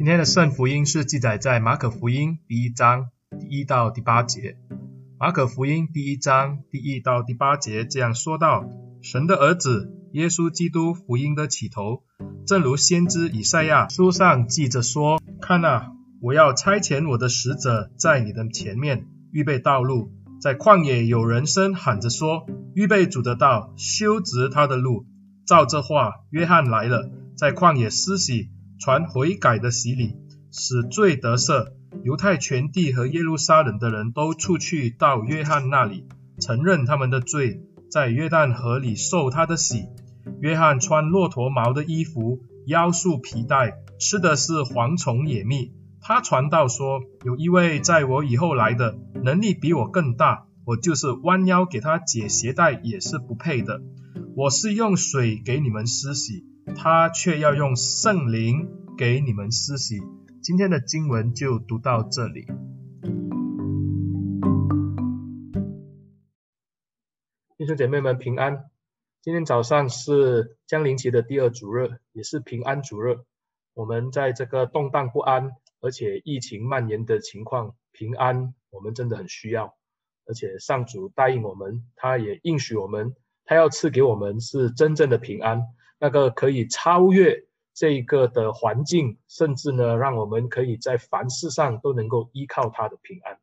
今天的圣福音是记载在马可福音第一章第一到第八节。马可福音第一章第一到第八节这样说道：神的儿子耶稣基督福音的起头，正如先知以赛亚书上记着说：看哪，我要差遣我的使者在你的前面，预备道路。在旷野有人声喊着说：预备主的道，修直他的路。照这话，约翰来了，在旷野施洗。传悔改的洗礼，使罪得赦。犹太全地和耶路撒冷的人都出去到约翰那里，承认他们的罪，在约旦河里受他的洗。约翰穿骆驼毛的衣服，腰束皮带，吃的是蝗虫野蜜。他传道说：有一位在我以后来的，能力比我更大，我就是弯腰给他解鞋带也是不配的。我是用水给你们施洗。他却要用圣灵给你们施洗。今天的经文就读到这里。弟兄姐妹们平安。今天早上是江陵期的第二主日，也是平安主日。我们在这个动荡不安，而且疫情蔓延的情况，平安我们真的很需要。而且上主答应我们，他也应许我们，他要赐给我们是真正的平安。那个可以超越这个的环境，甚至呢，让我们可以在凡事上都能够依靠他的平安。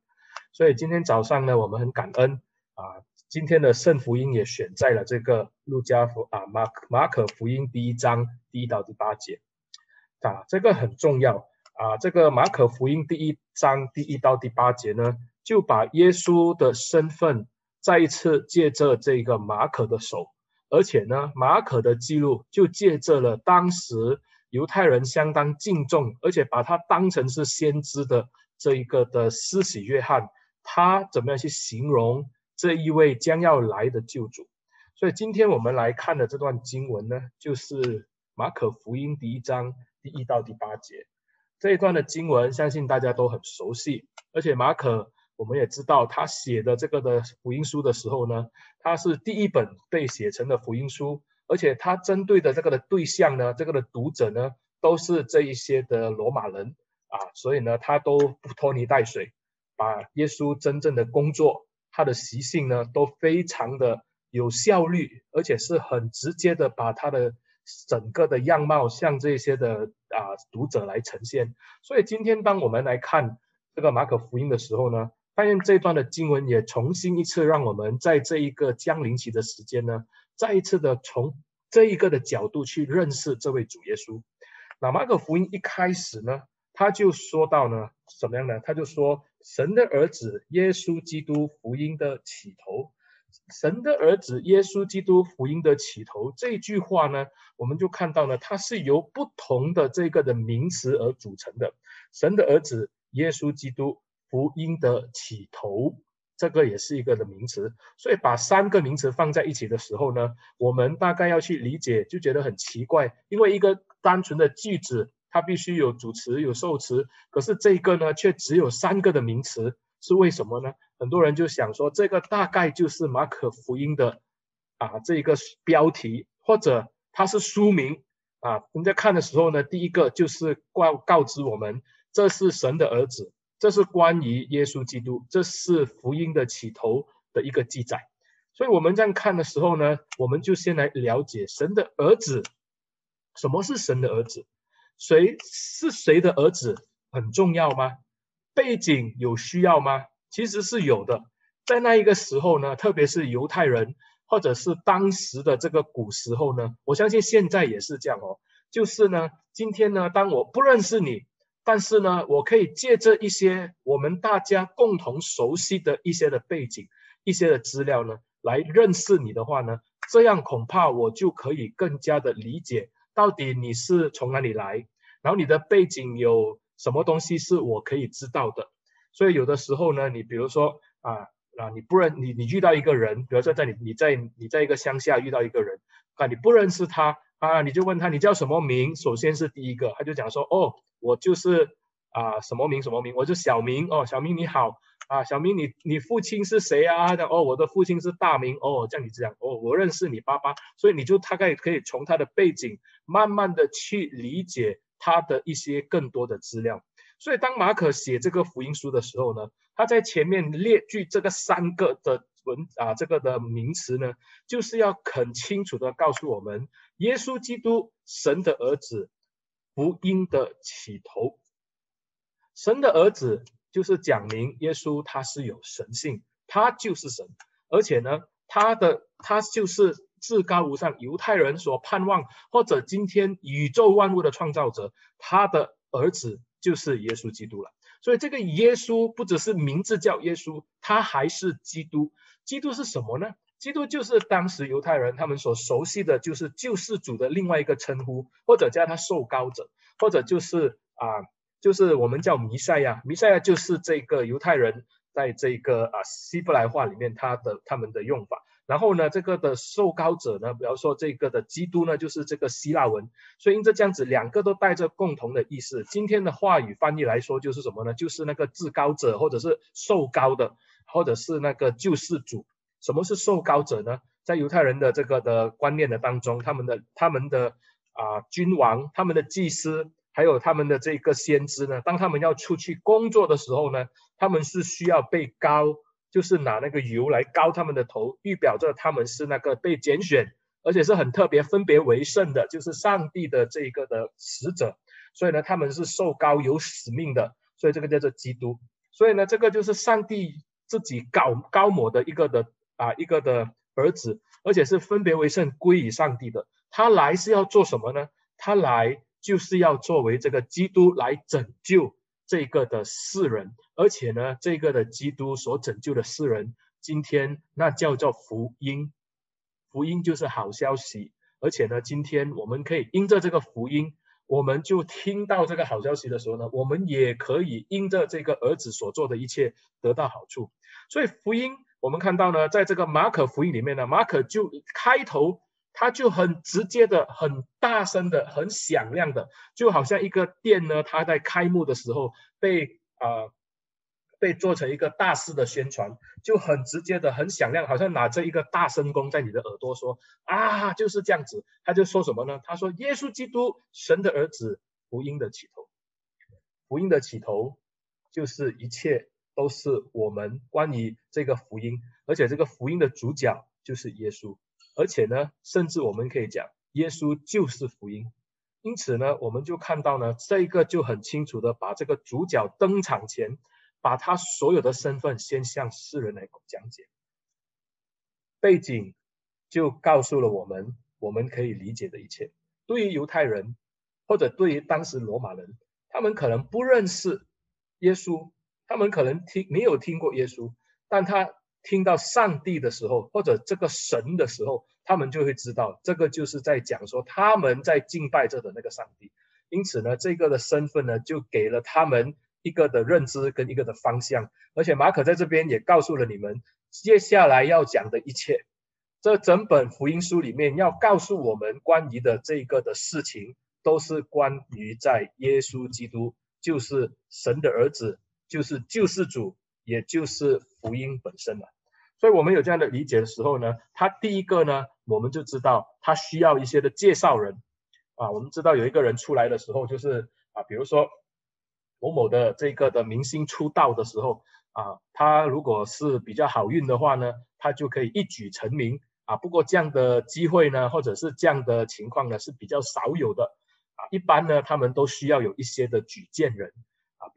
所以今天早上呢，我们很感恩啊，今天的圣福音也选在了这个路加福啊马马可福音第一章第一到第八节啊，这个很重要啊。这个马可福音第一章第一到第八节呢，就把耶稣的身份再一次借着这个马可的手。而且呢，马可的记录就借着了当时犹太人相当敬重，而且把他当成是先知的这一个的施洗约翰，他怎么样去形容这一位将要来的救主？所以今天我们来看的这段经文呢，就是马可福音第一章第一到第八节这一段的经文，相信大家都很熟悉，而且马可。我们也知道，他写的这个的福音书的时候呢，他是第一本被写成的福音书，而且他针对的这个的对象呢，这个的读者呢，都是这一些的罗马人啊，所以呢，他都不拖泥带水，把耶稣真正的工作，他的习性呢，都非常的有效率，而且是很直接的把他的整个的样貌向这些的啊读者来呈现。所以今天当我们来看这个马可福音的时候呢，发现这段的经文也重新一次让我们在这一个将临期的时间呢，再一次的从这一个的角度去认识这位主耶稣。那马可福音一开始呢，他就说到呢，怎么样呢？他就说神的儿子耶稣基督福音的起头，神的儿子耶稣基督福音的起头这句话呢，我们就看到呢，它是由不同的这个的名词而组成的。神的儿子耶稣基督。福音的起头，这个也是一个的名词，所以把三个名词放在一起的时候呢，我们大概要去理解，就觉得很奇怪，因为一个单纯的句子，它必须有主词有受词，可是这个呢，却只有三个的名词，是为什么呢？很多人就想说，这个大概就是马可福音的啊这一个标题，或者它是书名啊。人家看的时候呢，第一个就是告告知我们，这是神的儿子。这是关于耶稣基督，这是福音的起头的一个记载。所以我们这样看的时候呢，我们就先来了解神的儿子。什么是神的儿子？谁是谁的儿子？很重要吗？背景有需要吗？其实是有的。在那一个时候呢，特别是犹太人，或者是当时的这个古时候呢，我相信现在也是这样哦。就是呢，今天呢，当我不认识你。但是呢，我可以借着一些我们大家共同熟悉的一些的背景、一些的资料呢，来认识你的话呢，这样恐怕我就可以更加的理解到底你是从哪里来，然后你的背景有什么东西是我可以知道的。所以有的时候呢，你比如说啊啊，你不认你你遇到一个人，比如说在你你在你在一个乡下遇到一个人啊，你不认识他啊，你就问他你叫什么名？首先是第一个，他就讲说哦。我就是啊，什么名什么名，我就小明哦，小明你好啊，小明你你父亲是谁啊？哦，我的父亲是大明哦，这样你这样哦，我认识你爸爸，所以你就大概可以从他的背景慢慢的去理解他的一些更多的资料。所以当马可写这个福音书的时候呢，他在前面列举这个三个的文啊，这个的名词呢，就是要很清楚的告诉我们，耶稣基督，神的儿子，福音的起头。神的儿子就是讲明耶稣他是有神性，他就是神，而且呢，他的他就是至高无上，犹太人所盼望，或者今天宇宙万物的创造者，他的儿子就是耶稣基督了。所以这个耶稣不只是名字叫耶稣，他还是基督。基督是什么呢？基督就是当时犹太人他们所熟悉的就是救世主的另外一个称呼，或者叫他受膏者，或者就是啊，就是我们叫弥赛亚。弥赛亚就是这个犹太人在这个啊希伯来话里面他的他们的用法。然后呢，这个的受膏者呢，比方说这个的基督呢，就是这个希腊文，所以因着这样子，两个都带着共同的意思。今天的话语翻译来说，就是什么呢？就是那个至高者，或者是受膏的，或者是那个救世主。什么是受膏者呢？在犹太人的这个的观念的当中，他们的他们的啊君王，他们的祭司，还有他们的这个先知呢，当他们要出去工作的时候呢，他们是需要被膏。就是拿那个油来膏他们的头，预表着他们是那个被拣选，而且是很特别、分别为圣的，就是上帝的这个的使者。所以呢，他们是受膏有使命的，所以这个叫做基督。所以呢，这个就是上帝自己膏膏抹的一个的啊一个的儿子，而且是分别为圣归于上帝的。他来是要做什么呢？他来就是要作为这个基督来拯救。这个的世人，而且呢，这个的基督所拯救的世人，今天那叫做福音，福音就是好消息。而且呢，今天我们可以因着这个福音，我们就听到这个好消息的时候呢，我们也可以因着这个儿子所做的一切得到好处。所以福音，我们看到呢，在这个马可福音里面呢，马可就开头。他就很直接的、很大声的、很响亮的，就好像一个店呢，他在开幕的时候被啊、被做成一个大肆的宣传，就很直接的、很响亮，好像拿着一个大声公在你的耳朵说啊，就是这样子。他就说什么呢？他说：“耶稣基督，神的儿子，福音的起头。福音的起头就是一切都是我们关于这个福音，而且这个福音的主角就是耶稣。”而且呢，甚至我们可以讲，耶稣就是福音。因此呢，我们就看到呢，这个就很清楚的把这个主角登场前，把他所有的身份先向世人来讲解。背景就告诉了我们，我们可以理解的一切。对于犹太人，或者对于当时罗马人，他们可能不认识耶稣，他们可能听没有听过耶稣，但他。听到上帝的时候，或者这个神的时候，他们就会知道，这个就是在讲说他们在敬拜着的那个上帝。因此呢，这个的身份呢，就给了他们一个的认知跟一个的方向。而且马可在这边也告诉了你们，接下来要讲的一切，这整本福音书里面要告诉我们关于的这个的事情，都是关于在耶稣基督，就是神的儿子，就是救世主，也就是福音本身了。所以我们有这样的理解的时候呢，他第一个呢，我们就知道他需要一些的介绍人啊。我们知道有一个人出来的时候，就是啊，比如说某某的这个的明星出道的时候啊，他如果是比较好运的话呢，他就可以一举成名啊。不过这样的机会呢，或者是这样的情况呢，是比较少有的啊。一般呢，他们都需要有一些的举荐人，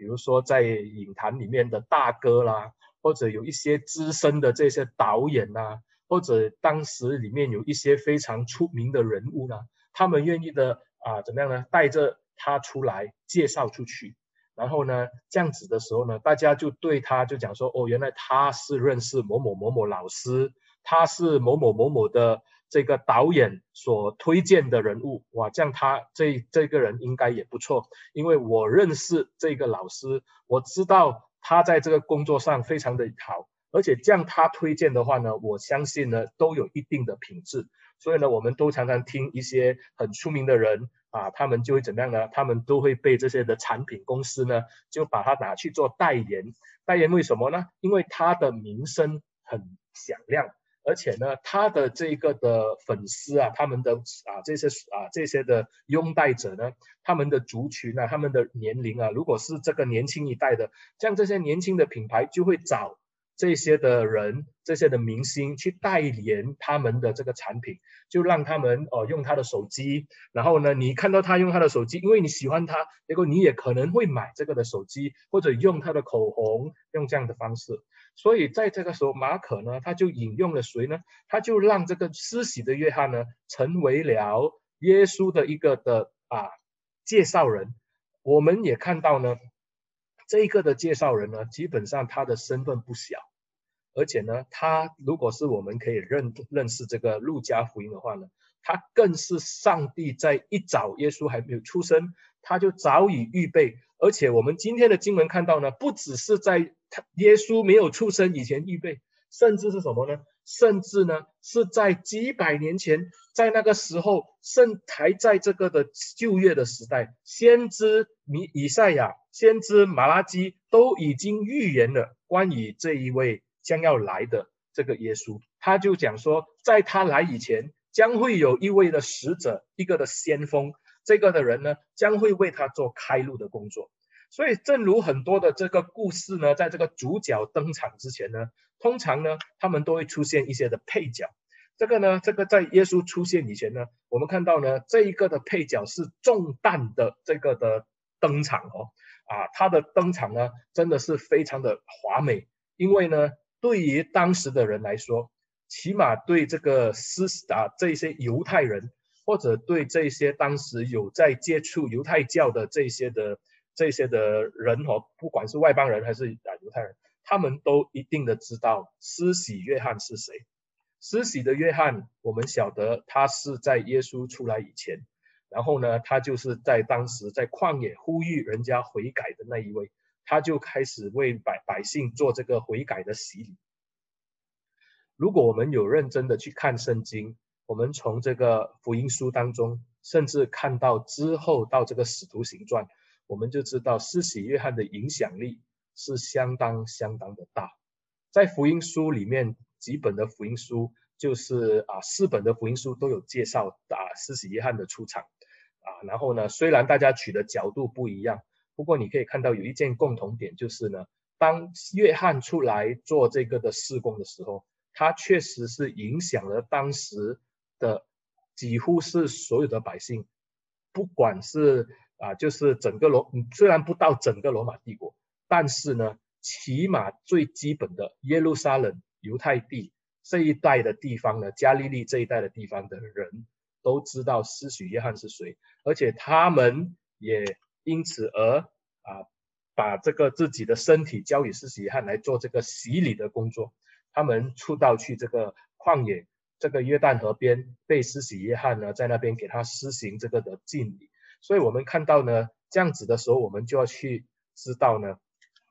比如说在影坛里面的大哥啦。或者有一些资深的这些导演呐、啊，或者当时里面有一些非常出名的人物呢，他们愿意的啊，怎么样呢？带着他出来介绍出去，然后呢，这样子的时候呢，大家就对他就讲说，哦，原来他是认识某某某某老师，他是某某某某的这个导演所推荐的人物，哇，这样他这这个人应该也不错，因为我认识这个老师，我知道。他在这个工作上非常的好，而且这样他推荐的话呢，我相信呢都有一定的品质。所以呢，我们都常常听一些很出名的人啊，他们就会怎么样呢？他们都会被这些的产品公司呢，就把他拿去做代言。代言为什么呢？因为他的名声很响亮，而且呢，他的这个的粉丝啊，他们的啊这些啊这些的拥戴者呢，他们的族群啊，他们的年龄啊，如果是这个年轻一代的，像这些年轻的品牌就会找这些的人，这些的明星去代言他们的这个产品，就让他们哦用他的手机，然后呢，你看到他用他的手机，因为你喜欢他，结果你也可能会买这个的手机，或者用他的口红，用这样的方式。所以在这个时候，马可呢，他就引用了谁呢？他就让这个施洗的约翰呢，成为了耶稣的一个的啊介绍人。我们也看到呢，这一个的介绍人呢，基本上他的身份不小，而且呢，他如果是我们可以认认识这个路加福音的话呢，他更是上帝在一早耶稣还没有出生，他就早已预备。而且我们今天的经文看到呢，不只是在他耶稣没有出生以前预备，甚至是什么呢？甚至呢是在几百年前，在那个时候，圣还在这个的旧约的时代，先知米以赛亚、先知马拉基都已经预言了关于这一位将要来的这个耶稣。他就讲说，在他来以前，将会有一位的使者，一个的先锋。这个的人呢，将会为他做开路的工作。所以，正如很多的这个故事呢，在这个主角登场之前呢，通常呢，他们都会出现一些的配角。这个呢，这个在耶稣出现以前呢，我们看到呢，这一个的配角是重担的这个的登场哦，啊，他的登场呢，真的是非常的华美，因为呢，对于当时的人来说，起码对这个斯啊这些犹太人。或者对这些当时有在接触犹太教的这些的这些的人哦，不管是外邦人还是啊犹太人，他们都一定的知道施洗约翰是谁。施洗的约翰，我们晓得他是在耶稣出来以前，然后呢，他就是在当时在旷野呼吁人家悔改的那一位，他就开始为百百姓做这个悔改的洗礼。如果我们有认真的去看圣经，我们从这个福音书当中，甚至看到之后到这个使徒行传，我们就知道施洗约翰的影响力是相当相当的大。在福音书里面，几本的福音书就是啊四本的福音书都有介绍啊施洗约翰的出场啊。然后呢，虽然大家取的角度不一样，不过你可以看到有一件共同点，就是呢，当约翰出来做这个的施工的时候，他确实是影响了当时。的几乎是所有的百姓，不管是啊，就是整个罗，虽然不到整个罗马帝国，但是呢，起码最基本的耶路撒冷、犹太地这一带的地方呢，加利利这一带的地方的人都知道施洗约翰是谁，而且他们也因此而啊，把这个自己的身体交给施洗约翰来做这个洗礼的工作，他们出到去这个旷野。这个约旦河边被施洗约翰呢，在那边给他施行这个的浸礼，所以我们看到呢，这样子的时候，我们就要去知道呢，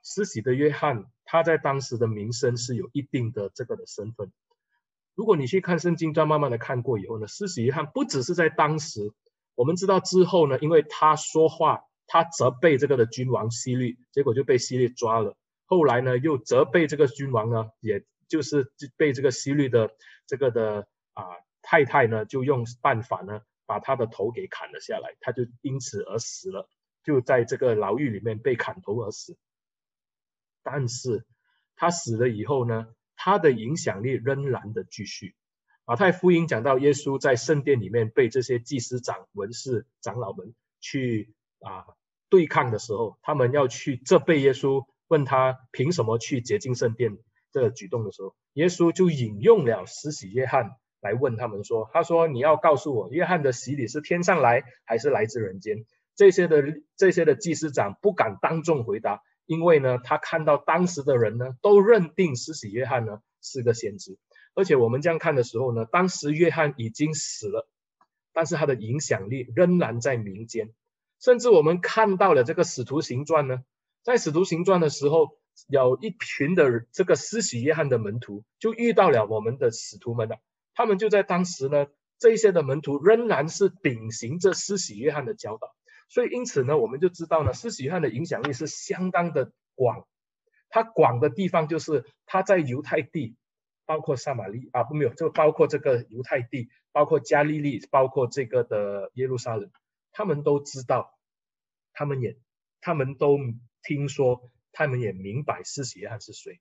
施洗的约翰他在当时的名声是有一定的这个的身份。如果你去看圣经，再慢慢的看过以后呢，施洗约翰不只是在当时，我们知道之后呢，因为他说话，他责备这个的君王希律，结果就被希律抓了，后来呢，又责备这个君王呢，也。就是被这个希律的这个的啊太太呢，就用办法呢，把他的头给砍了下来，他就因此而死了，就在这个牢狱里面被砍头而死。但是他死了以后呢，他的影响力仍然的继续。马太福音讲到耶稣在圣殿里面被这些祭司长、文士、长老们去啊对抗的时候，他们要去这被耶稣，问他凭什么去洁净圣殿。这个举动的时候，耶稣就引用了施洗约翰来问他们说：“他说你要告诉我，约翰的洗礼是天上来还是来自人间？”这些的这些的祭司长不敢当众回答，因为呢，他看到当时的人呢都认定施洗约翰呢是个先知，而且我们这样看的时候呢，当时约翰已经死了，但是他的影响力仍然在民间，甚至我们看到了这个使徒行传呢，在使徒行传的时候。有一群的这个施洗约翰的门徒就遇到了我们的使徒们了，他们就在当时呢，这些的门徒仍然是秉行着施洗约翰的教导，所以因此呢，我们就知道呢，施洗约翰的影响力是相当的广，他广的地方就是他在犹太地，包括撒玛利啊，不没有，就包括这个犹太地，包括加利利，包括这个的耶路撒冷，他们都知道，他们也，他们都听说，他们也明白施洗约翰是谁。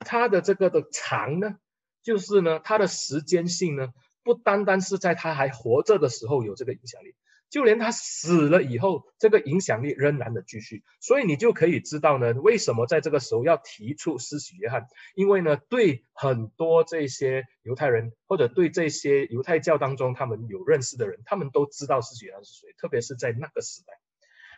他的这个的长呢，就是呢，他的时间性呢，不单单是在他还活着的时候有这个影响力。就连他死了以后，这个影响力仍然的继续，所以你就可以知道呢，为什么在这个时候要提出施洗约翰？因为呢，对很多这些犹太人，或者对这些犹太教当中他们有认识的人，他们都知道施洗约翰是谁，特别是在那个时代。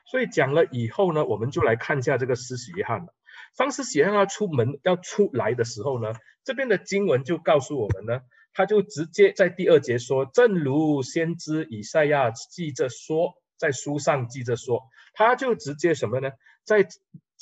所以讲了以后呢，我们就来看一下这个施洗约翰了。当施洗约翰他出门要出来的时候呢，这边的经文就告诉我们呢。他就直接在第二节说，正如先知以赛亚记着说，在书上记着说，他就直接什么呢？在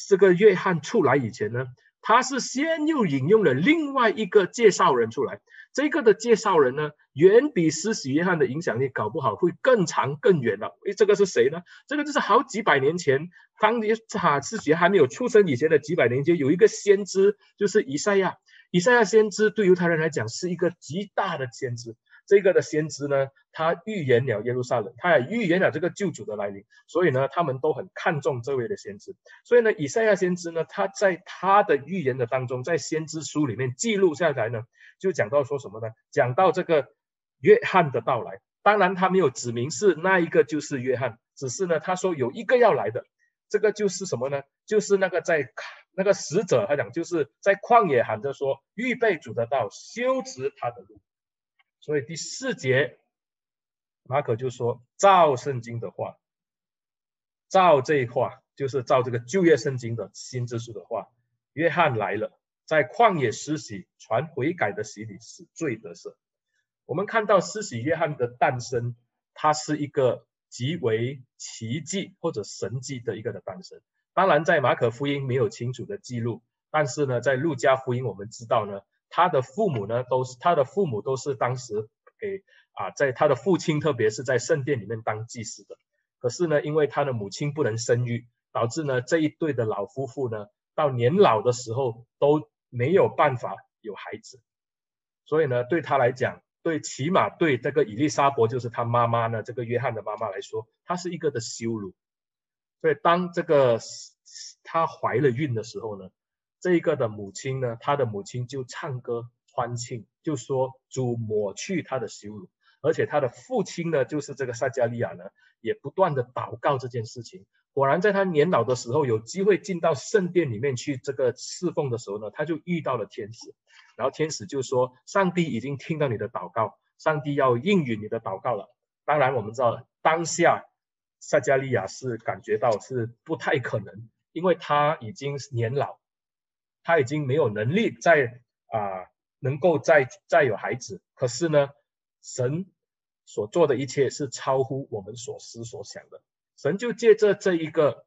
这个约翰出来以前呢，他是先又引用了另外一个介绍人出来，这个的介绍人呢，远比施洗约翰的影响力搞不好会更长更远了。诶，这个是谁呢？这个就是好几百年前，当你哈施洗还没有出生以前的几百年前，有一个先知，就是以赛亚。以赛亚先知对犹太人来讲是一个极大的先知，这个的先知呢，他预言了耶路撒冷，他也预言了这个救主的来临，所以呢，他们都很看重这位的先知。所以呢，以赛亚先知呢，他在他的预言的当中，在先知书里面记录下来呢，就讲到说什么呢？讲到这个约翰的到来，当然他没有指明是那一个就是约翰，只是呢，他说有一个要来的，这个就是什么呢？就是那个在。那个使者他讲，就是在旷野喊着说：“预备主的道，修直他的路。”所以第四节，马可就说：“照圣经的话，照这一话，就是照这个旧约圣经的新知书的话。约翰来了，在旷野施洗，传悔改的洗礼，使罪得赦。”我们看到施洗约翰的诞生，他是一个极为奇迹或者神迹的一个的诞生。当然，在马可福音没有清楚的记录，但是呢，在路加福音我们知道呢，他的父母呢都是他的父母都是当时给啊，在他的父亲特别是在圣殿里面当祭司的。可是呢，因为他的母亲不能生育，导致呢这一对的老夫妇呢到年老的时候都没有办法有孩子，所以呢对他来讲，对起码对这个以利沙伯就是他妈妈呢，这个约翰的妈妈来说，他是一个的羞辱。所以当这个她怀了孕的时候呢，这一个的母亲呢，她的母亲就唱歌欢庆，就说主抹去她的羞辱，而且她的父亲呢，就是这个撒迦利亚呢，也不断的祷告这件事情。果然在他年老的时候，有机会进到圣殿里面去这个侍奉的时候呢，他就遇到了天使，然后天使就说：上帝已经听到你的祷告，上帝要应允你的祷告了。当然我们知道当下。撒迦利亚是感觉到是不太可能，因为他已经年老，他已经没有能力再啊能够再再有孩子。可是呢，神所做的一切是超乎我们所思所想的。神就借着这一个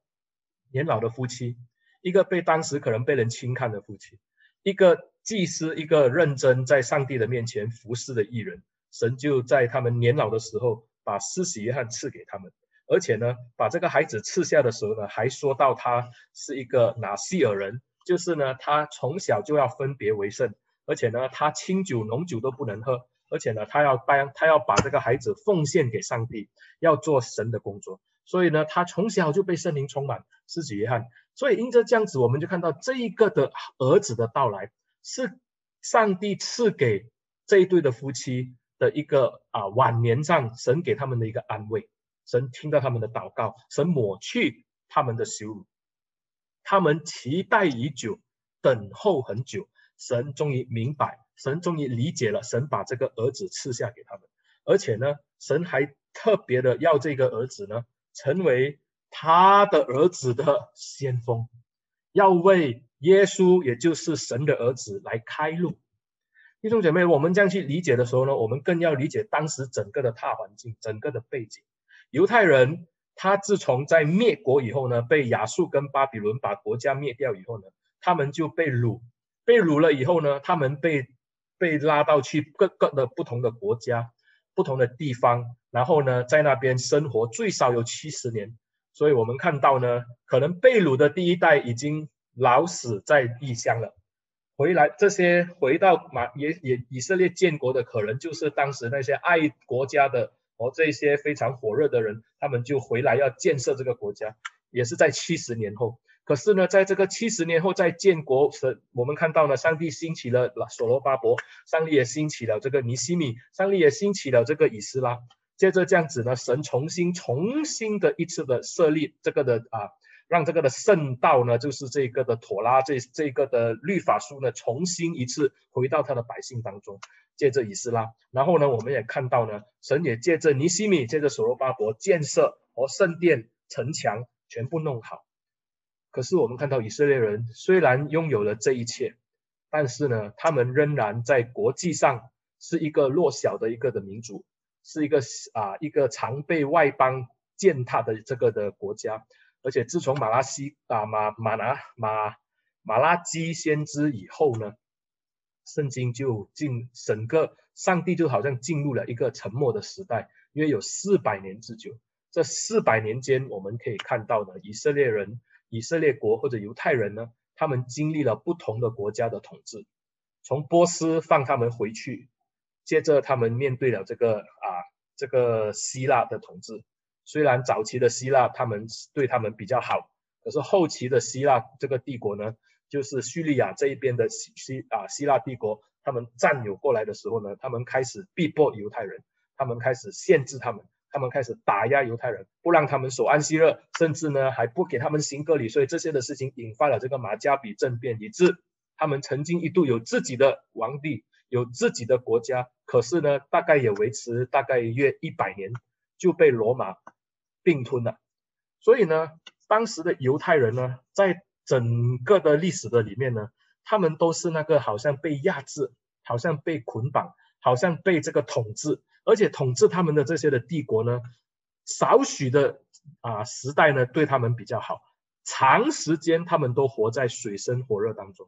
年老的夫妻，一个被当时可能被人轻看的夫妻，一个祭司，一个认真在上帝的面前服侍的艺人，神就在他们年老的时候，把施洗约翰赐给他们。而且呢，把这个孩子赐下的时候呢，还说到他是一个拿细耳人，就是呢，他从小就要分别为圣，而且呢，他清酒浓酒都不能喝，而且呢，他要帮他要把这个孩子奉献给上帝，要做神的工作，所以呢，他从小就被圣灵充满，施洗约翰。所以因着这样子，我们就看到这一个的儿子的到来，是上帝赐给这一对的夫妻的一个啊晚年上神给他们的一个安慰。神听到他们的祷告，神抹去他们的羞辱，他们期待已久，等候很久，神终于明白，神终于理解了，神把这个儿子赐下给他们，而且呢，神还特别的要这个儿子呢，成为他的儿子的先锋，要为耶稣，也就是神的儿子来开路。弟兄姐妹，我们这样去理解的时候呢，我们更要理解当时整个的大环境，整个的背景。犹太人，他自从在灭国以后呢，被亚述跟巴比伦把国家灭掉以后呢，他们就被掳，被掳了以后呢，他们被被拉到去各个的不同的国家、不同的地方，然后呢，在那边生活最少有七十年。所以我们看到呢，可能被掳的第一代已经老死在异乡了，回来这些回到马也也以色列建国的，可能就是当时那些爱国家的和这些非常火热的人，他们就回来要建设这个国家，也是在七十年后。可是呢，在这个七十年后，在建国时，我们看到呢，上帝兴起了所罗巴伯，上帝也兴起了这个尼西米，上帝也兴起了这个以斯拉。接着这样子呢，神重新、重新的一次的设立这个的啊，让这个的圣道呢，就是这个的妥拉这这个的律法书呢，重新一次回到他的百姓当中。借着以斯拉，然后呢，我们也看到呢，神也借着尼希米，借着所罗巴伯建设和圣殿城墙全部弄好。可是我们看到以色列人虽然拥有了这一切，但是呢，他们仍然在国际上是一个弱小的一个的民族，是一个啊一个常被外邦践踏的这个的国家。而且自从马拉西啊马马拿马马拉基先知以后呢，圣经就进整个上帝就好像进入了一个沉默的时代，约有四百年之久。这四百年间，我们可以看到呢，以色列人。以色列国或者犹太人呢，他们经历了不同的国家的统治，从波斯放他们回去，接着他们面对了这个啊这个希腊的统治。虽然早期的希腊他们对他们比较好，可是后期的希腊这个帝国呢，就是叙利亚这一边的希希啊希腊帝国，他们占有过来的时候呢，他们开始逼迫犹太人，他们开始限制他们。他们开始打压犹太人，不让他们守安息日，甚至呢还不给他们行割礼，所以这些的事情引发了这个马加比政变，以致他们曾经一度有自己的王帝，有自己的国家，可是呢大概也维持大概约一百年就被罗马并吞了。所以呢，当时的犹太人呢，在整个的历史的里面呢，他们都是那个好像被压制，好像被捆绑，好像被这个统治。而且统治他们的这些的帝国呢，少许的啊时代呢对他们比较好，长时间他们都活在水深火热当中，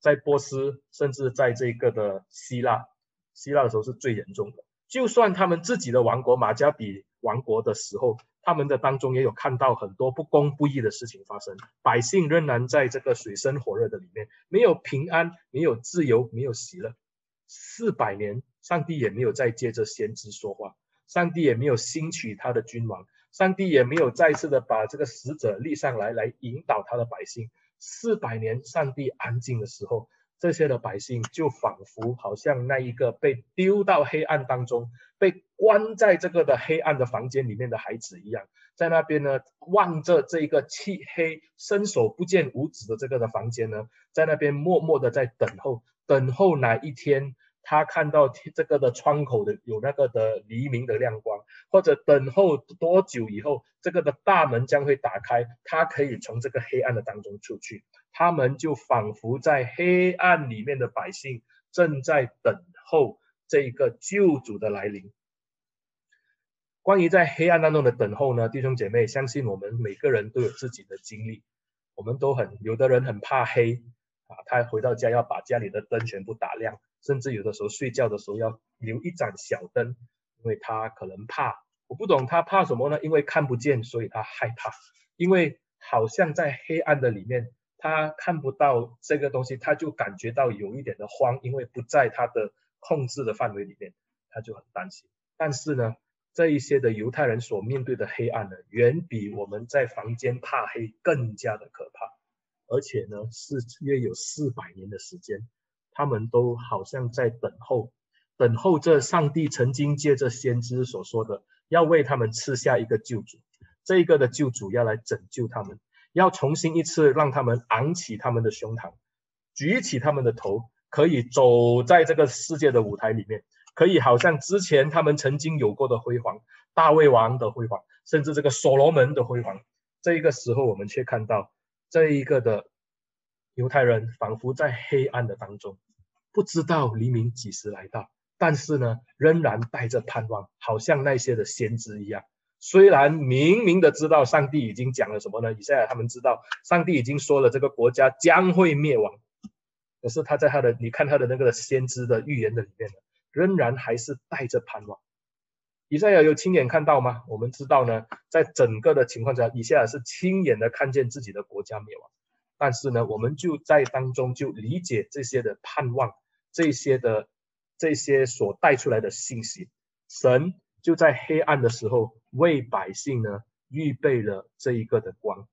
在波斯甚至在这个的希腊，希腊的时候是最严重的。就算他们自己的王国马加比王国的时候，他们的当中也有看到很多不公不义的事情发生，百姓仍然在这个水深火热的里面，没有平安，没有自由，没有喜乐，四百年。上帝也没有再接着先知说话，上帝也没有兴起他的君王，上帝也没有再次的把这个使者立上来，来引导他的百姓。四百年，上帝安静的时候，这些的百姓就仿佛好像那一个被丢到黑暗当中，被关在这个的黑暗的房间里面的孩子一样，在那边呢，望着这一个漆黑、伸手不见五指的这个的房间呢，在那边默默的在等候，等候哪一天。他看到这个的窗口的有那个的黎明的亮光，或者等候多久以后，这个的大门将会打开，他可以从这个黑暗的当中出去。他们就仿佛在黑暗里面的百姓，正在等候这个救主的来临。关于在黑暗当中的等候呢，弟兄姐妹，相信我们每个人都有自己的经历，我们都很，有的人很怕黑啊，他回到家要把家里的灯全部打亮。甚至有的时候睡觉的时候要留一盏小灯，因为他可能怕。我不懂他怕什么呢？因为看不见，所以他害怕。因为好像在黑暗的里面，他看不到这个东西，他就感觉到有一点的慌，因为不在他的控制的范围里面，他就很担心。但是呢，这一些的犹太人所面对的黑暗呢，远比我们在房间怕黑更加的可怕，而且呢，是约有四百年的时间。他们都好像在等候，等候着上帝曾经借着先知所说的，要为他们赐下一个救主，这一个的救主要来拯救他们，要重新一次让他们昂起他们的胸膛，举起他们的头，可以走在这个世界的舞台里面，可以好像之前他们曾经有过的辉煌，大卫王的辉煌，甚至这个所罗门的辉煌。这一个时候，我们却看到这一个的犹太人仿佛在黑暗的当中。不知道黎明几时来到，但是呢，仍然带着盼望，好像那些的先知一样。虽然明明的知道上帝已经讲了什么呢？以赛亚他们知道上帝已经说了这个国家将会灭亡，可是他在他的你看他的那个先知的预言的里面呢，仍然还是带着盼望。以赛亚有亲眼看到吗？我们知道呢，在整个的情况下，以赛亚是亲眼的看见自己的国家灭亡。但是呢，我们就在当中就理解这些的盼望，这些的这些所带出来的信息。神就在黑暗的时候为百姓呢预备了这一个的光。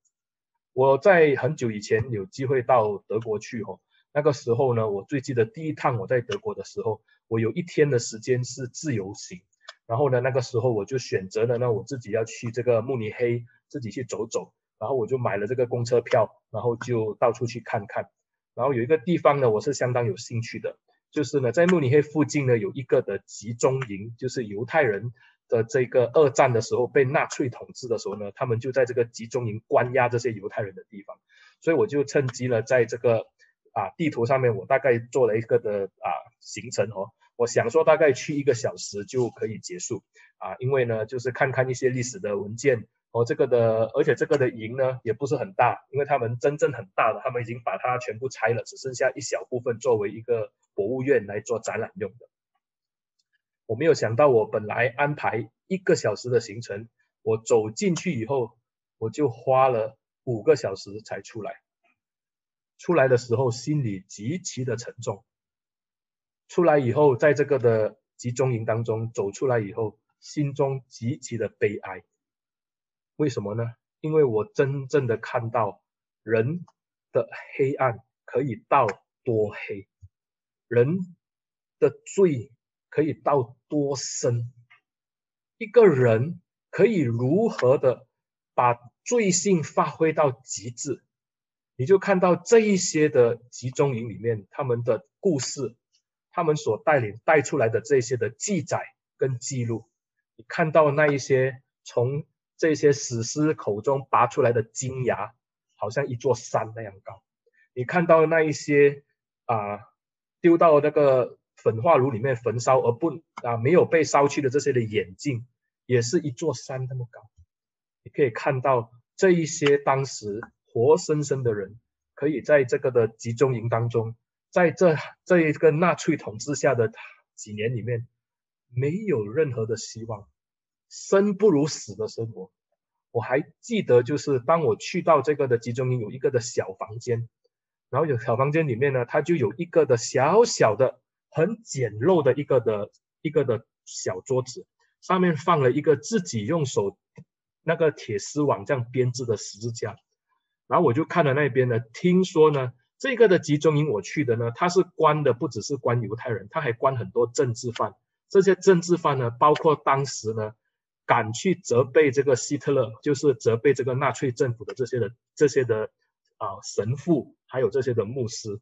我在很久以前有机会到德国去哦，那个时候呢，我最记得第一趟我在德国的时候，我有一天的时间是自由行，然后呢，那个时候我就选择了呢，我自己要去这个慕尼黑，自己去走走，然后我就买了这个公车票，然后就到处去看看，然后有一个地方呢，我是相当有兴趣的。就是呢，在慕尼黑附近呢，有一个的集中营，就是犹太人的这个二战的时候被纳粹统治的时候呢，他们就在这个集中营关押这些犹太人的地方。所以我就趁机呢，在这个啊地图上面，我大概做了一个的啊行程哦，我想说大概去一个小时就可以结束啊，因为呢，就是看看一些历史的文件。哦，这个的，而且这个的营呢也不是很大，因为他们真正很大的，他们已经把它全部拆了，只剩下一小部分作为一个博物院来做展览用的。我没有想到，我本来安排一个小时的行程，我走进去以后，我就花了五个小时才出来。出来的时候心里极其的沉重。出来以后，在这个的集中营当中走出来以后，心中极其的悲哀。为什么呢？因为我真正的看到人的黑暗可以到多黑，人的罪可以到多深，一个人可以如何的把罪性发挥到极致，你就看到这一些的集中营里面他们的故事，他们所带领带出来的这些的记载跟记录，你看到那一些从。这些死尸口中拔出来的金牙，好像一座山那样高。你看到那一些啊，丢到那个焚化炉里面焚烧而不啊没有被烧去的这些的眼镜，也是一座山那么高。你可以看到这一些当时活生生的人，可以在这个的集中营当中，在这这一个纳粹统治下的几年里面，没有任何的希望。生不如死的生活，我还记得，就是当我去到这个的集中营，有一个的小房间，然后有小房间里面呢，它就有一个的小小的、很简陋的一个的一个的小桌子，上面放了一个自己用手那个铁丝网这样编织的十字架，然后我就看了那边呢，听说呢，这个的集中营我去的呢，它是关的不只是关犹太人，他还关很多政治犯，这些政治犯呢，包括当时呢。敢去责备这个希特勒，就是责备这个纳粹政府的这些的这些的啊、神父，还有这些的牧师，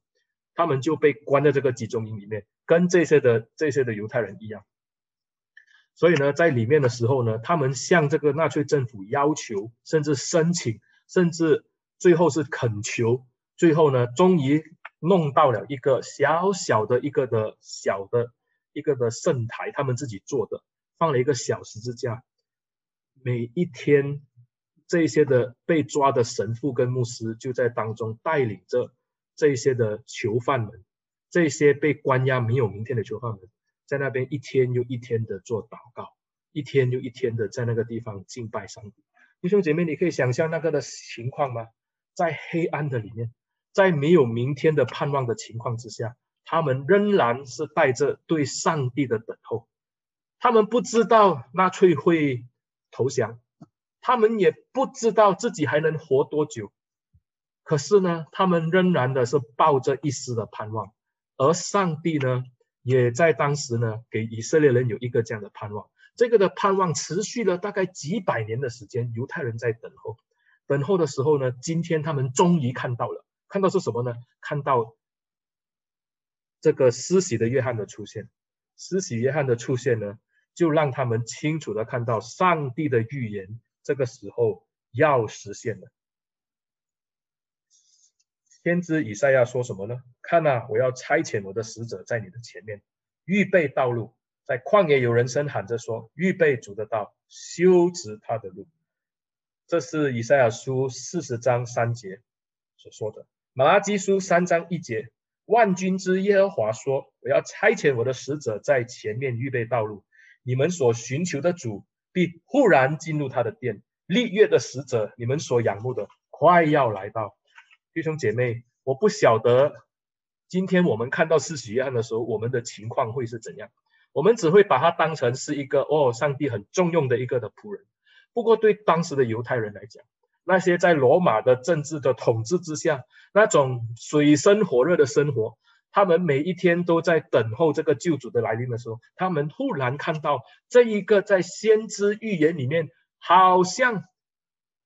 他们就被关在这个集中营里面，跟这些的这些的犹太人一样。所以呢，在里面的时候呢，他们向这个纳粹政府要求，甚至申请，甚至最后是恳求，最后呢，终于弄到了一个小小的一个的小的一个的圣台，他们自己做的，放了一个小十字架。每一天，这些的被抓的神父跟牧师就在当中带领着这些的囚犯们，这些被关押没有明天的囚犯们，在那边一天又一天的做祷告，一天又一天的在那个地方敬拜上帝。弟兄姐妹，你可以想象那个的情况吗？在黑暗的里面，在没有明天的盼望的情况之下，他们仍然是带着对上帝的等候。他们不知道纳粹会。投降，他们也不知道自己还能活多久，可是呢，他们仍然的是抱着一丝的盼望，而上帝呢，也在当时呢，给以色列人有一个这样的盼望。这个的盼望持续了大概几百年的时间，犹太人在等候，等候的时候呢，今天他们终于看到了，看到是什么呢？看到这个施洗的约翰的出现，施洗约翰的出现呢，就让他们清楚的看到上帝的预言，这个时候要实现了。先知以赛亚说什么呢？看啊，我要差遣我的使者在你的前面，预备道路。在旷野有人声喊着说：预备主的道，修直他的路。这是以赛亚书四十章三节所说的。马拉基书三章一节，万军之耶和华说：我要差遣我的使者在前面预备道路。你们所寻求的主必忽然进入他的殿，立约的使者，你们所仰慕的快要来到。弟兄姐妹，我不晓得今天我们看到施洗约翰的时候，我们的情况会是怎样。我们只会把他当成是一个哦，上帝很重用的一个的仆人。不过对当时的犹太人来讲，那些在罗马的政治的统治之下，那种水深火热的生活，他们每一天都在等候这个救主的来临的时候，他们突然看到这一个在先知预言里面好像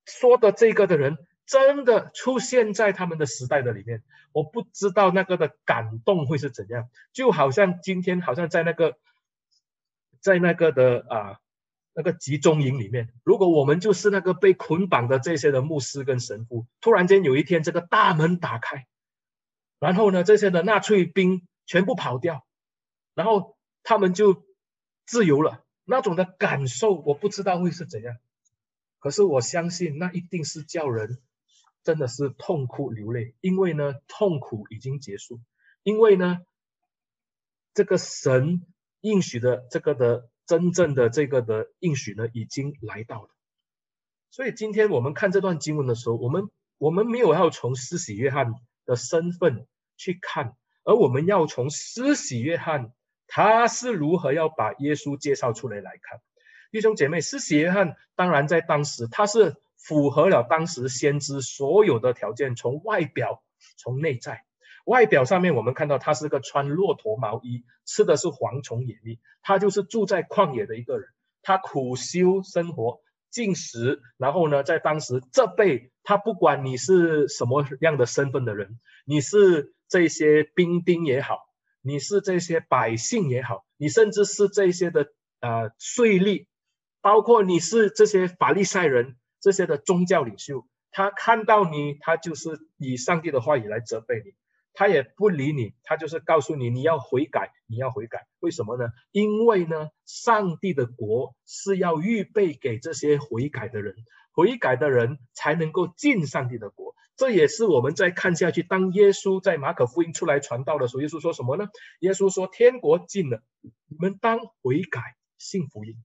说的这个的人，真的出现在他们的时代的里面。我不知道那个的感动会是怎样，就好像今天好像在那个。在那个的啊，那个集中营里面，如果我们就是那个被捆绑的这些的牧师跟神父，突然间有一天这个大门打开，然后呢，这些的纳粹兵全部跑掉，然后他们就自由了，那种的感受我不知道会是怎样，可是我相信那一定是叫人真的是痛哭流泪，因为呢，痛苦已经结束，因为呢，这个神。应许的这个的真正的这个的应许呢，已经来到了。所以今天我们看这段经文的时候，我们我们没有要从施洗约翰的身份去看，而我们要从施洗约翰他是如何要把耶稣介绍出来来看。弟兄姐妹，施洗约翰当然在当时他是符合了当时先知所有的条件，从外表，从内在。外表上面，我们看到他是个穿骆驼毛衣，吃的是蝗虫野蜜，他就是住在旷野的一个人。他苦修生活，进食，然后呢，在当时这辈，他不管你是什么样的身份的人，你是这些兵丁也好，你是这些百姓也好，你甚至是这些的呃税吏，包括你是这些法利赛人这些的宗教领袖，他看到你，他就是以上帝的话语来责备你。他也不理你，他就是告诉你，你要悔改，你要悔改。为什么呢？因为呢，上帝的国是要预备给这些悔改的人，悔改的人才能够进上帝的国。这也是我们在看下去，当耶稣在马可福音出来传道的时候，耶稣说什么呢？耶稣说：“天国近了，你们当悔改，信福音。”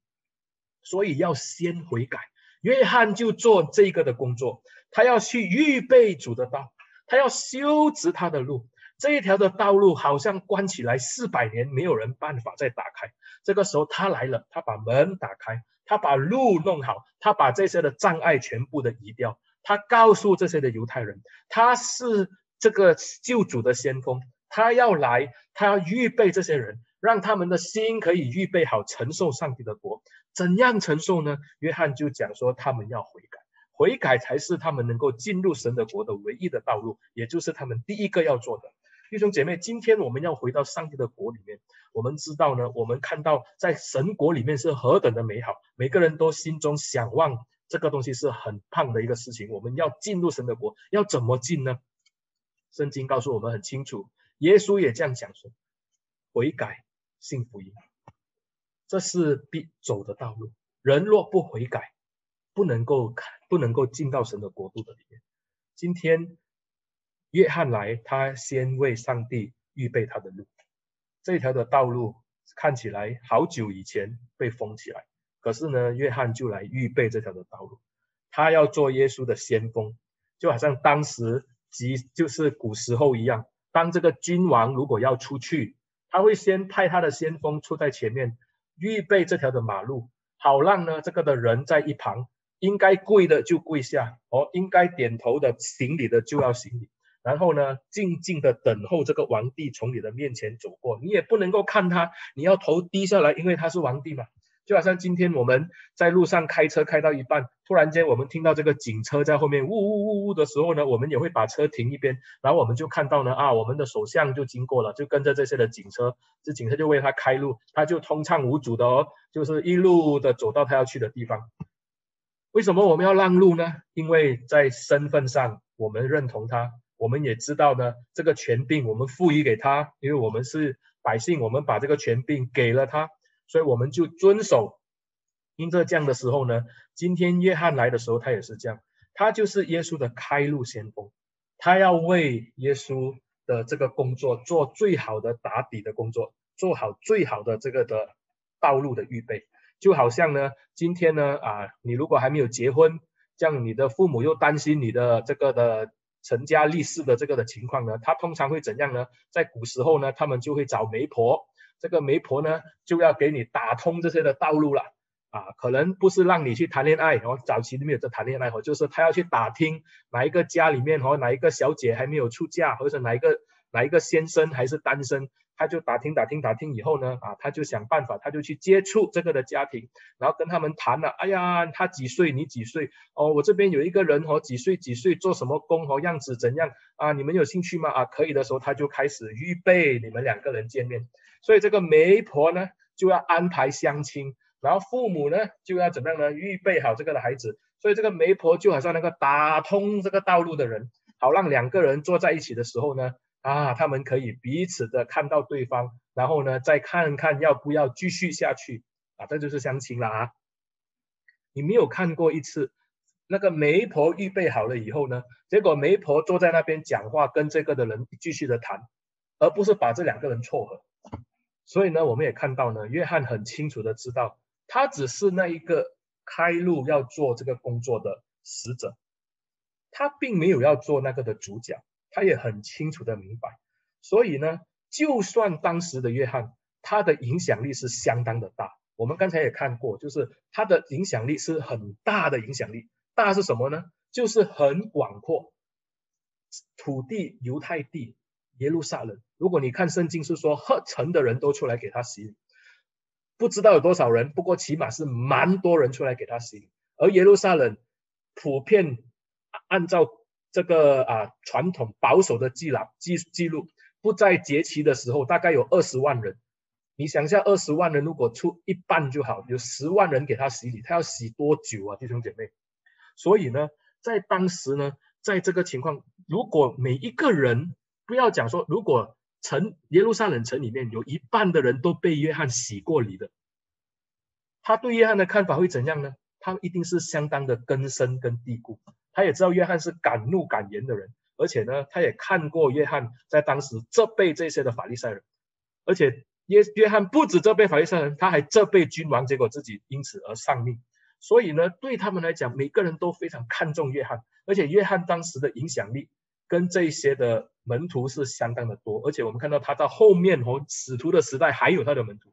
所以要先悔改。约翰就做这个的工作，他要去预备主的道。他要修直他的路，这一条的道路好像关起来四百年，没有人办法再打开。这个时候他来了，他把门打开，他把路弄好，他把这些的障碍全部的移掉。他告诉这些的犹太人，他是这个救主的先锋，他要来，他要预备这些人，让他们的心可以预备好承受上帝的国。怎样承受呢？约翰就讲说，他们要悔改。悔改才是他们能够进入神的国的唯一的道路，也就是他们第一个要做的。弟兄姐妹，今天我们要回到上帝的国里面，我们知道呢，我们看到在神国里面是何等的美好，每个人都心中想望这个东西是很棒的一个事情。我们要进入神的国，要怎么进呢？圣经告诉我们很清楚，耶稣也这样讲说：悔改，信福音，这是必走的道路。人若不悔改，不能够看，不能够进到神的国度的里面。今天约翰来，他先为上帝预备他的路。这条的道路看起来好久以前被封起来，可是呢，约翰就来预备这条的道路。他要做耶稣的先锋，就好像当时即就是古时候一样。当这个君王如果要出去，他会先派他的先锋出在前面，预备这条的马路，好让呢这个的人在一旁。应该跪的就跪下，哦，应该点头的行礼的就要行礼，然后呢，静静的等候这个皇帝从你的面前走过，你也不能够看他，你要头低下来，因为他是皇帝嘛。就好像今天我们在路上开车开到一半，突然间我们听到这个警车在后面呜呜呜呜的时候呢，我们也会把车停一边，然后我们就看到呢，啊，我们的首相就经过了，就跟着这些的警车，这警车就为他开路，他就通畅无阻的哦，就是一路的走到他要去的地方。为什么我们要让路呢？因为在身份上，我们认同他，我们也知道呢，这个权柄我们赋予给他，因为我们是百姓，我们把这个权柄给了他，所以我们就遵守。因这这样的时候呢，今天约翰来的时候，他也是这样，他就是耶稣的开路先锋，他要为耶稣的这个工作做最好的打底的工作，做好最好的这个的道路的预备。就好像呢，今天呢，啊，你如果还没有结婚，这样你的父母又担心你的这个的成家立室的这个的情况呢，他通常会怎样呢？在古时候呢，他们就会找媒婆，这个媒婆呢就要给你打通这些的道路了啊，可能不是让你去谈恋爱哦，早期都没有在谈恋爱哦，就是他要去打听哪一个家里面哦，哪一个小姐还没有出嫁，或者哪一个哪一个先生还是单身。他就打听打听打听以后呢，啊，他就想办法，他就去接触这个的家庭，然后跟他们谈了。哎呀，他几岁？你几岁？哦，我这边有一个人哦，几岁几岁，做什么工哦，样子怎样啊？你们有兴趣吗？啊，可以的时候，他就开始预备你们两个人见面。所以这个媒婆呢，就要安排相亲，然后父母呢，就要怎么样呢？预备好这个的孩子。所以这个媒婆就好像那个打通这个道路的人，好让两个人坐在一起的时候呢。啊，他们可以彼此的看到对方，然后呢，再看看要不要继续下去啊，这就是相亲了啊。你没有看过一次，那个媒婆预备好了以后呢，结果媒婆坐在那边讲话，跟这个的人继续的谈，而不是把这两个人撮合。所以呢，我们也看到呢，约翰很清楚的知道，他只是那一个开路要做这个工作的使者，他并没有要做那个的主角。他也很清楚的明白，所以呢，就算当时的约翰，他的影响力是相当的大。我们刚才也看过，就是他的影响力是很大的影响力。大是什么呢？就是很广阔，土地犹太地耶路撒冷。如果你看圣经是说，赫城的人都出来给他洗礼，不知道有多少人，不过起码是蛮多人出来给他洗礼。而耶路撒冷普遍按照。这个啊，传统保守的记录记记录，不在节期的时候，大概有二十万人。你想一下，二十万人如果出一半就好，有十万人给他洗礼，他要洗多久啊，弟兄姐妹？所以呢，在当时呢，在这个情况，如果每一个人不要讲说，如果城耶路撒冷城里面有一半的人都被约翰洗过礼的，他对约翰的看法会怎样呢？他一定是相当的根深跟蒂固。他也知道约翰是敢怒敢言的人，而且呢，他也看过约翰在当时责备这些的法利赛人，而且约约翰不止责备法利赛人，他还责备君王，结果自己因此而丧命。所以呢，对他们来讲，每个人都非常看重约翰，而且约翰当时的影响力跟这些的门徒是相当的多，而且我们看到他到后面哦，使徒的时代还有他的门徒，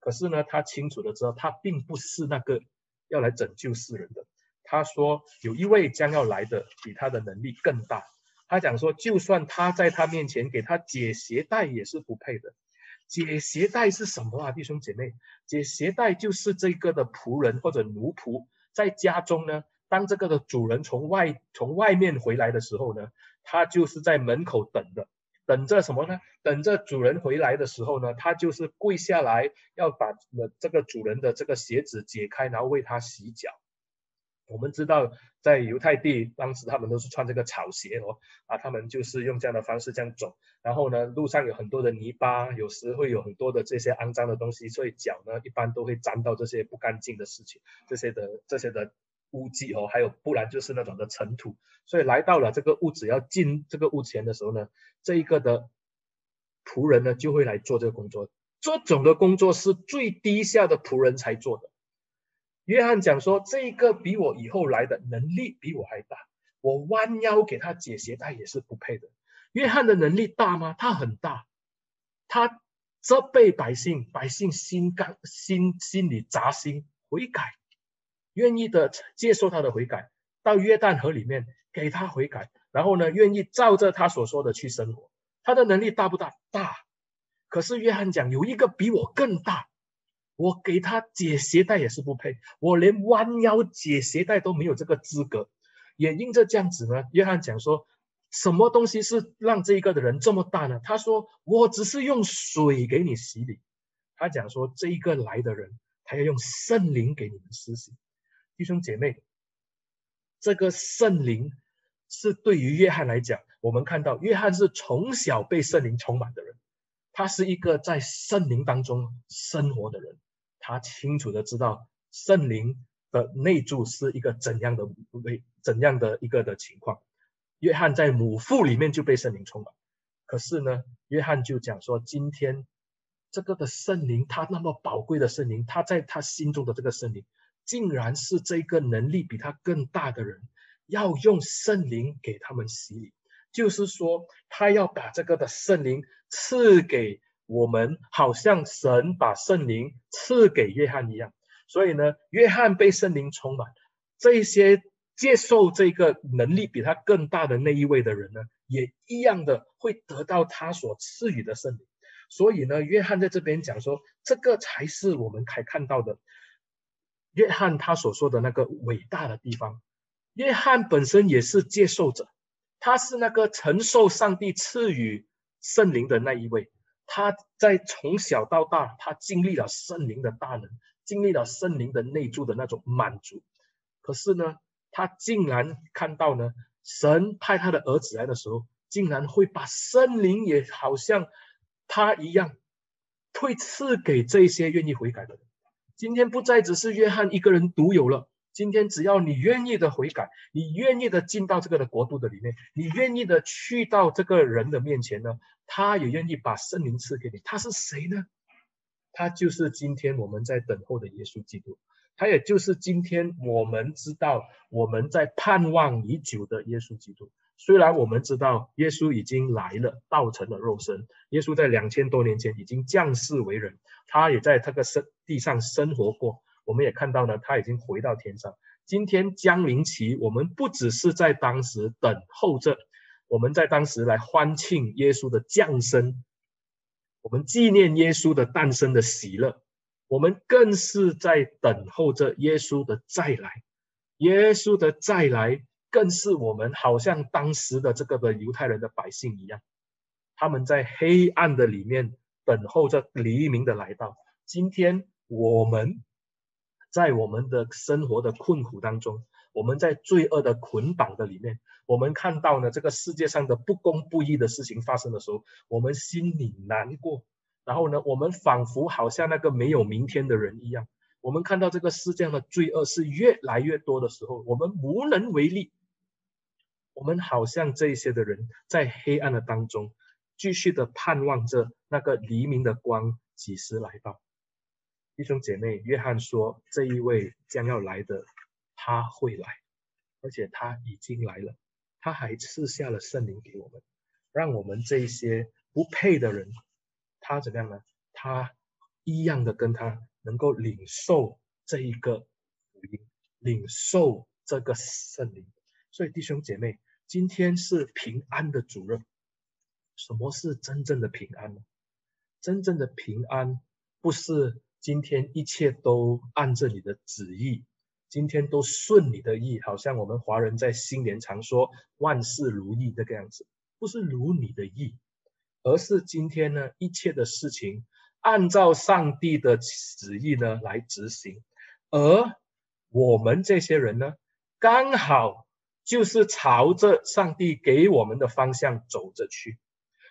可是呢，他清楚的知道他并不是那个要来拯救世人的。他说：“有一位将要来的，比他的能力更大。”他讲说：“就算他在他面前给他解鞋带，也是不配的。解鞋带是什么啊，弟兄姐妹？解鞋带就是这个的仆人或者奴仆在家中呢，当这个的主人从外从外面回来的时候呢，他就是在门口等的，等着什么呢？等着主人回来的时候呢，他就是跪下来要把这个主人的这个鞋子解开，然后为他洗脚。”我们知道，在犹太地，当时他们都是穿这个草鞋哦，啊，他们就是用这样的方式这样走。然后呢，路上有很多的泥巴，有时会有很多的这些肮脏的东西，所以脚呢一般都会沾到这些不干净的事情，这些的这些的污迹哦，还有不然就是那种的尘土。所以来到了这个屋子要进这个屋前的时候呢，这一个的仆人呢就会来做这个工作。这种的工作是最低下的仆人才做的。约翰讲说：“这个比我以后来的能力比我还大，我弯腰给他解鞋带也是不配的。”约翰的能力大吗？他很大，他责备百姓，百姓心肝心心里扎心悔改，愿意的接受他的悔改，到约旦河里面给他悔改，然后呢，愿意照着他所说的去生活。他的能力大不大？大。可是约翰讲有一个比我更大。我给他解鞋带也是不配，我连弯腰解鞋带都没有这个资格。也因着这样子呢，约翰讲说，什么东西是让这一个的人这么大呢？他说，我只是用水给你洗礼。他讲说，这一个来的人，他要用圣灵给你们施洗。弟兄姐妹，这个圣灵是对于约翰来讲，我们看到约翰是从小被圣灵充满的人，他是一个在圣灵当中生活的人。他清楚的知道圣灵的内住是一个怎样的为怎样的一个的情况。约翰在母腹里面就被圣灵充满，可是呢，约翰就讲说，今天这个的圣灵，他那么宝贵的圣灵，他在他心中的这个圣灵，竟然是这个能力比他更大的人要用圣灵给他们洗礼，就是说他要把这个的圣灵赐给我们，好像神把圣灵赐给约翰一样。所以呢，约翰被圣灵充满，这一些接受这个能力比他更大的那一位的人呢，也一样的会得到他所赐予的圣灵。所以呢，约翰在这边讲说，这个才是我们才看到的。约翰他所说的那个伟大的地方，约翰本身也是接受者，他是那个承受上帝赐予圣灵的那一位。他在从小到大，他经历了圣灵的大能，经历了圣灵的内住的那种满足。可是呢，他竟然看到呢，神派他的儿子来的时候，竟然会把圣灵也好像他一样，会赐给这些愿意悔改的人。今天不再只是约翰一个人独有了。今天只要你愿意的悔改，你愿意的进到这个的国度的里面，你愿意的去到这个人的面前呢，他也愿意把圣灵赐给你。他是谁呢？他就是今天我们在等候的耶稣基督，他也就是今天我们知道我们在盼望已久的耶稣基督。虽然我们知道耶稣已经来了，道成了肉身，耶稣在两千多年前已经降世为人，他也在这个生地上生活过。我们也看到呢，他已经回到天上。今天江临期，我们不只是在当时等候着，我们在当时来欢庆耶稣的降生，我们纪念耶稣的诞生的喜乐，我们更是在等候着耶稣的再来。耶稣的再来。更是我们好像当时的这个的犹太人的百姓一样，他们在黑暗的里面等候着黎明的来到。今天我们在我们的生活的困苦当中，我们在罪恶的捆绑的里面，我们看到呢这个世界上的不公不义的事情发生的时候，我们心里难过。然后呢，我们仿佛好像那个没有明天的人一样。我们看到这个世界上的罪恶是越来越多的时候，我们无能为力。我们好像这些的人在黑暗的当中，继续的盼望着那个黎明的光几时来到。弟兄姐妹，约翰说，这一位将要来的，他会来，而且他已经来了，他还赐下了圣灵给我们，让我们这些不配的人，他怎么样呢？他一样的跟他能够领受这一个福音，领受这个圣灵。所以弟兄姐妹。今天是平安的主日。什么是真正的平安呢？真正的平安不是今天一切都按着你的旨意，今天都顺你的意，好像我们华人在新年常说万事如意这个样子，不是如你的意，而是今天呢，一切的事情按照上帝的旨意呢来执行，而我们这些人呢，刚好。就是朝着上帝给我们的方向走着去，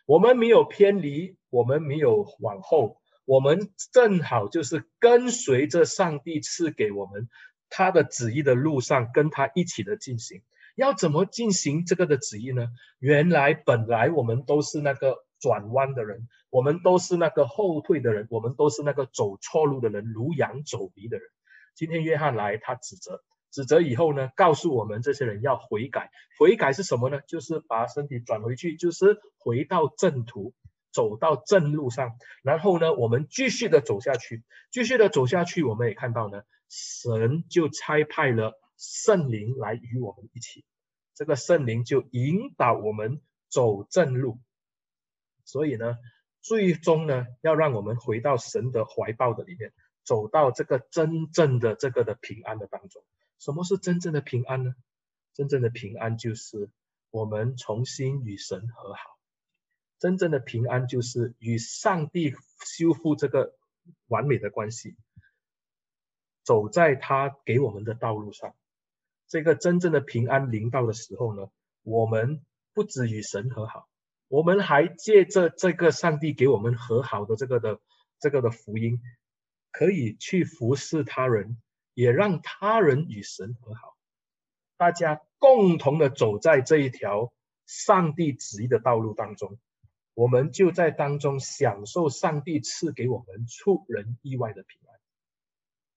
我们没有偏离，我们没有往后，我们正好就是跟随着上帝赐给我们他的旨意的路上，跟他一起的进行。要怎么进行这个的旨意呢？原来本来我们都是那个转弯的人，我们都是那个后退的人，我们都是那个走错路的人，如羊走迷的人。今天约翰来，他指责。指责以后呢，告诉我们这些人要悔改。悔改是什么呢？就是把身体转回去，就是回到正途，走到正路上。然后呢，我们继续的走下去，继续的走下去。我们也看到呢，神就差派了圣灵来与我们一起，这个圣灵就引导我们走正路。所以呢，最终呢，要让我们回到神的怀抱的里面，走到这个真正的这个的平安的当中。什么是真正的平安呢？真正的平安就是我们重新与神和好。真正的平安就是与上帝修复这个完美的关系，走在他给我们的道路上。这个真正的平安临到的时候呢，我们不止与神和好，我们还借着这个上帝给我们和好的这个的这个的福音，可以去服侍他人。也让他人与神和好，大家共同的走在这一条上帝旨意的道路当中，我们就在当中享受上帝赐给我们出人意外的平安。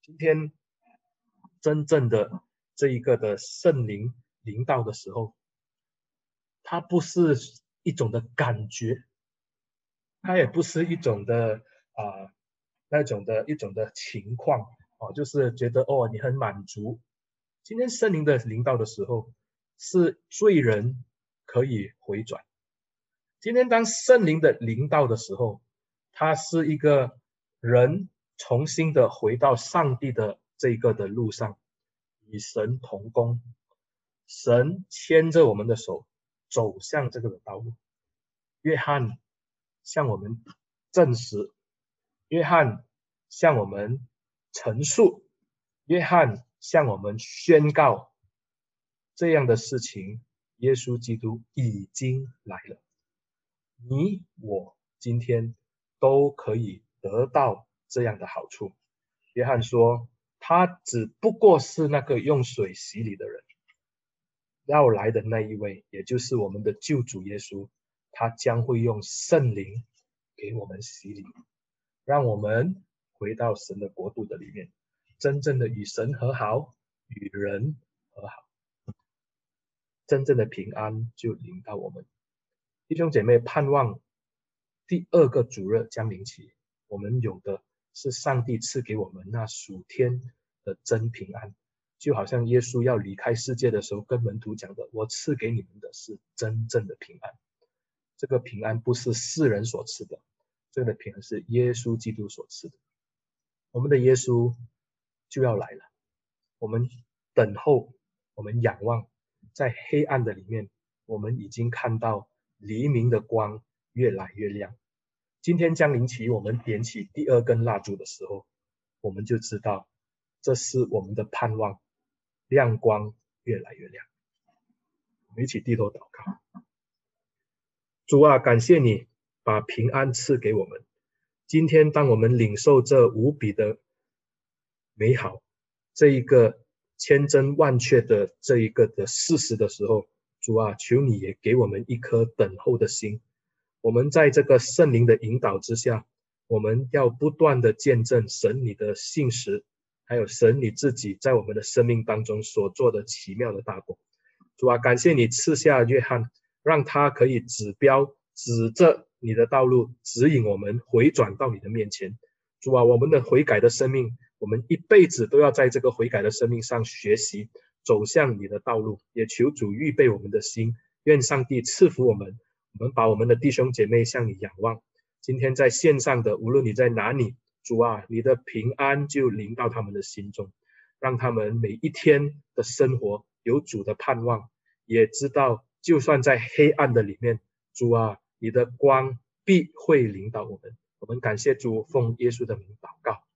今天真正的这一个的圣灵临到的时候，它不是一种的感觉，它也不是一种的啊、那种的一种的情况哦，就是觉得哦你很满足。今天圣灵的临到的时候，是罪人可以回转。今天当圣灵的临到的时候，它是一个人重新的回到上帝的这个的路上，与神同工，神牵着我们的手走向这个的道路。约翰向我们证实，约翰向我们陈述，约翰向我们宣告这样的事情：耶稣基督已经来了，你我今天都可以得到这样的好处。约翰说，他只不过是那个用水洗礼的人。要来的那一位，也就是我们的救主耶稣，他将会用圣灵给我们洗礼，让我们回到神的国度的里面，真正的与神和好，与人和好，真正的平安就临到我们。弟兄姐妹，盼望第二个主日将临期，我们有的是上帝赐给我们那属天的真平安。就好像耶稣要离开世界的时候，跟门徒讲的：“我赐给你们的是真正的平安。这个平安不是世人所赐的，这个平安是耶稣基督所赐的。我们的耶稣就要来了，我们等候，我们仰望，在黑暗的里面，我们已经看到黎明的光越来越亮。今天将临期，我们点起第二根蜡烛的时候，我们就知道这是我们的盼望。”亮光越来越亮，我们一起低头祷告。主啊，感谢你把平安赐给我们。今天，当我们领受这无比的美好，这一个千真万确的这一个的事实的时候，主啊，求你也给我们一颗等候的心。我们在这个圣灵的引导之下，我们要不断的见证神你的信实。还有神你自己在我们的生命当中所做的奇妙的大功，主啊，感谢你赐下约翰，让他可以指标指着你的道路，指引我们回转到你的面前。主啊，我们的悔改的生命，我们一辈子都要在这个悔改的生命上学习，走向你的道路。也求主预备我们的心，愿上帝赐福我们。我们把我们的弟兄姐妹向你仰望。今天在线上的，无论你在哪里。主啊，你的平安就临到他们的心中，让他们每一天的生活有主的盼望，也知道就算在黑暗的里面，主啊，你的光必会领导我们。我们感谢主，奉耶稣的名祷告。